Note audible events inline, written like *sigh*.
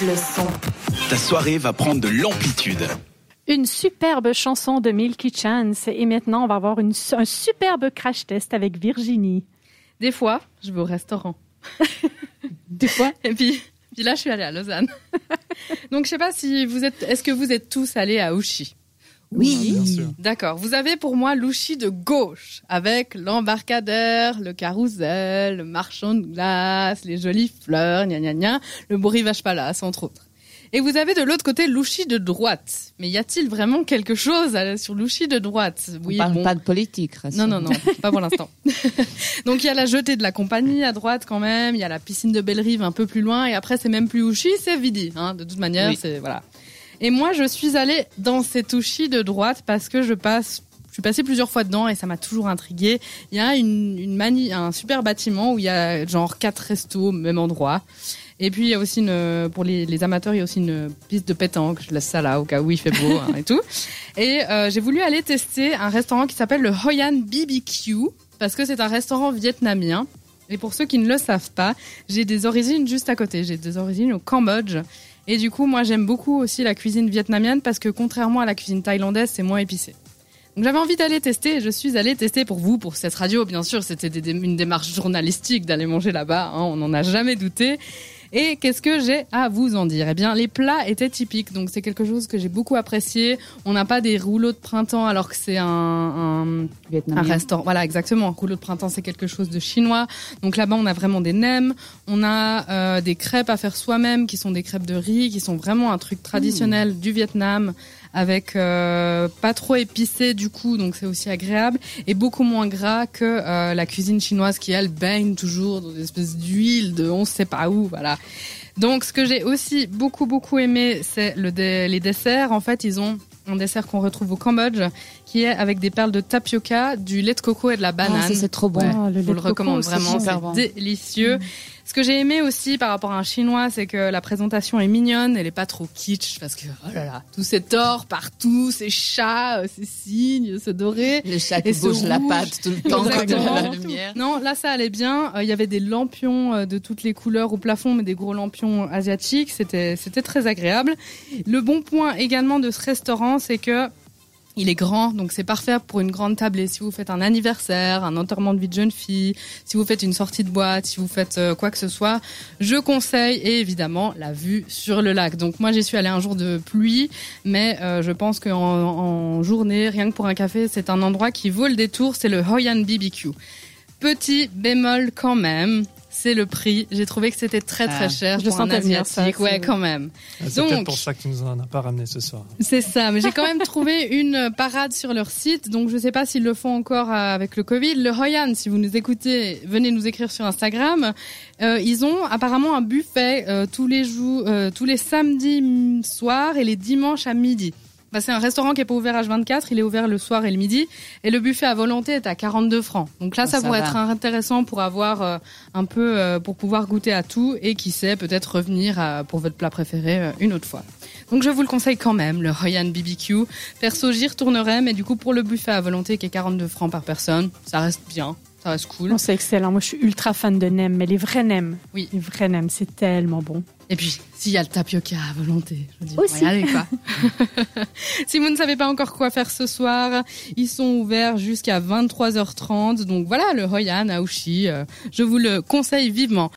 Change le son. Ta soirée va prendre de l'amplitude. Une superbe chanson de Milky Chance. Et maintenant, on va avoir une, un superbe crash test avec Virginie. Des fois, je vais au restaurant. *laughs* Des fois? Et puis, puis là, je suis allée à Lausanne. *laughs* Donc, je sais pas si vous êtes. Est-ce que vous êtes tous allés à Ouchy? Oui. D'accord. Vous avez pour moi l'Ouchy de gauche, avec l'embarcadère, le carrousel, le marchand de glace, les jolies fleurs, gna gna gna, le beau rivage palace, entre autres. Et vous avez de l'autre côté l'Ouchy de droite. Mais y a-t-il vraiment quelque chose à- sur l'Ouchy de droite? On parle bon. pas de politique, Non, non, non, pas pour l'instant. *laughs* Donc il y a la jetée de la compagnie à droite quand même, il y a la piscine de Bellerive un peu plus loin, et après c'est même plus Ouchy, c'est Vidi. Hein. De toute manière, Oui. c'est voilà. Et moi, je suis allée dans cette Ouchy de droite parce que je passe. Je suis passée plusieurs fois dedans et ça m'a toujours intriguée. Il y a une, une un super bâtiment où il y a genre quatre restos au même endroit. Et puis il y a aussi une, pour les, amateurs, il y a aussi une piste de pétanque. Je laisse ça là au cas où il fait beau hein, et tout. Et euh, j'ai voulu aller tester un restaurant qui s'appelle le Hoi An BBQ parce que c'est un restaurant vietnamien. Et pour ceux qui ne le savent pas, j'ai des origines juste à côté. J'ai des origines au Cambodge. Et du coup, moi, j'aime beaucoup aussi la cuisine vietnamienne parce que contrairement à la cuisine thaïlandaise, c'est moins épicé. Donc j'avais envie d'aller tester je suis allée tester pour vous, pour cette radio. Bien sûr, c'était une démarche journalistique d'aller manger là-bas. hein, on n'en a jamais douté. Et qu'est-ce que j'ai à vous en dire? Eh bien, les plats étaient typiques, donc c'est quelque chose que j'ai beaucoup apprécié. On n'a pas des rouleaux de printemps alors que c'est un, un, un restaurant. Voilà, exactement. Rouleau de printemps, c'est quelque chose de chinois. Donc là-bas, on a vraiment des nems. On a euh, des crêpes à faire soi-même, qui sont des crêpes de riz, qui sont vraiment un truc traditionnel du Vietnam, avec euh, pas trop épicé du coup, donc c'est aussi agréable et beaucoup moins gras que euh, la cuisine chinoise qui elle baigne toujours dans des espèces d'huile de on sait pas où, voilà. Donc ce que j'ai aussi beaucoup beaucoup aimé, c'est le dé- les desserts. En fait, ils ont un dessert qu'on retrouve au Cambodge, qui est avec des perles de tapioca, du lait de coco et de la banane. Ah, ça, c'est trop bon. Ah, le Je lait vous de le coco, recommande vraiment, c'est bon. délicieux. Ce que j'ai aimé aussi par rapport à un chinois, c'est que la présentation est mignonne, elle est pas trop kitsch parce que oh là là, tout cet or partout, ces chats, euh, ces cygnes, ce doré. Le chat Et qui ce bouge la patte tout le temps comme Exactement. dans la lumière. Non, là ça allait bien. Euh, Il y avait des lampions euh, de toutes les couleurs au plafond, mais des gros lampions asiatiques. C'était c'était très agréable. Le bon point également de ce restaurant, c'est que il est grand, donc c'est parfait pour une grande table. Et si vous faites un anniversaire, un enterrement de vie de jeune fille, si vous faites une sortie de boîte, si vous faites euh, quoi que ce soit, je conseille et évidemment la vue sur le lac. Donc moi j'y suis allée un jour de pluie, mais euh, je pense qu'en en journée, rien que pour un café, c'est un endroit qui vaut le détour. C'est le Hoi An BBQ. Petit bémol quand même, c'est le prix. J'ai trouvé que c'était très très Ah, cher je pour un sentais venir ça, ouais, c'est- quand même. Ah, C'est peut-être pour ça que tu nous en as pas ramené ce soir. C'est ça, mais j'ai quand même trouvé une parade sur leur site, donc je sais pas s'ils le font encore euh, avec le Covid. Le Hoyan, si vous nous écoutez, venez nous écrire sur Instagram. Euh, ils ont apparemment un buffet euh, tous les jours, euh, tous les samedis soirs et les dimanches à midi. Bah, c'est un restaurant qui est pas ouvert H24, il est ouvert le soir et le midi, et le buffet à volonté est à 42 francs. Donc là, Ah, ça, ça pourrait va. être intéressant pour avoir euh, un peu, euh, pour pouvoir goûter à tout, et qui sait, peut-être revenir à- pour votre plat préféré euh, une autre fois. Donc je vous le conseille quand même, le Hoi An BBQ. Perso, j'y retournerai, mais du coup pour le buffet à volonté qui est 42 francs par personne, ça reste bien, ça reste cool. C'est excellent. Moi, je suis ultra fan de nems, mais les vrais nems. Oui. Les vrais nems, c'est tellement bon. Et puis, s'il y a le tapioca à volonté, je dis, Aussi. allez quoi. *laughs* si vous ne savez pas encore quoi faire ce soir, ils sont ouverts jusqu'à 23h30. Donc voilà, le Hoi An à Ouchy, euh, je vous le conseille vivement.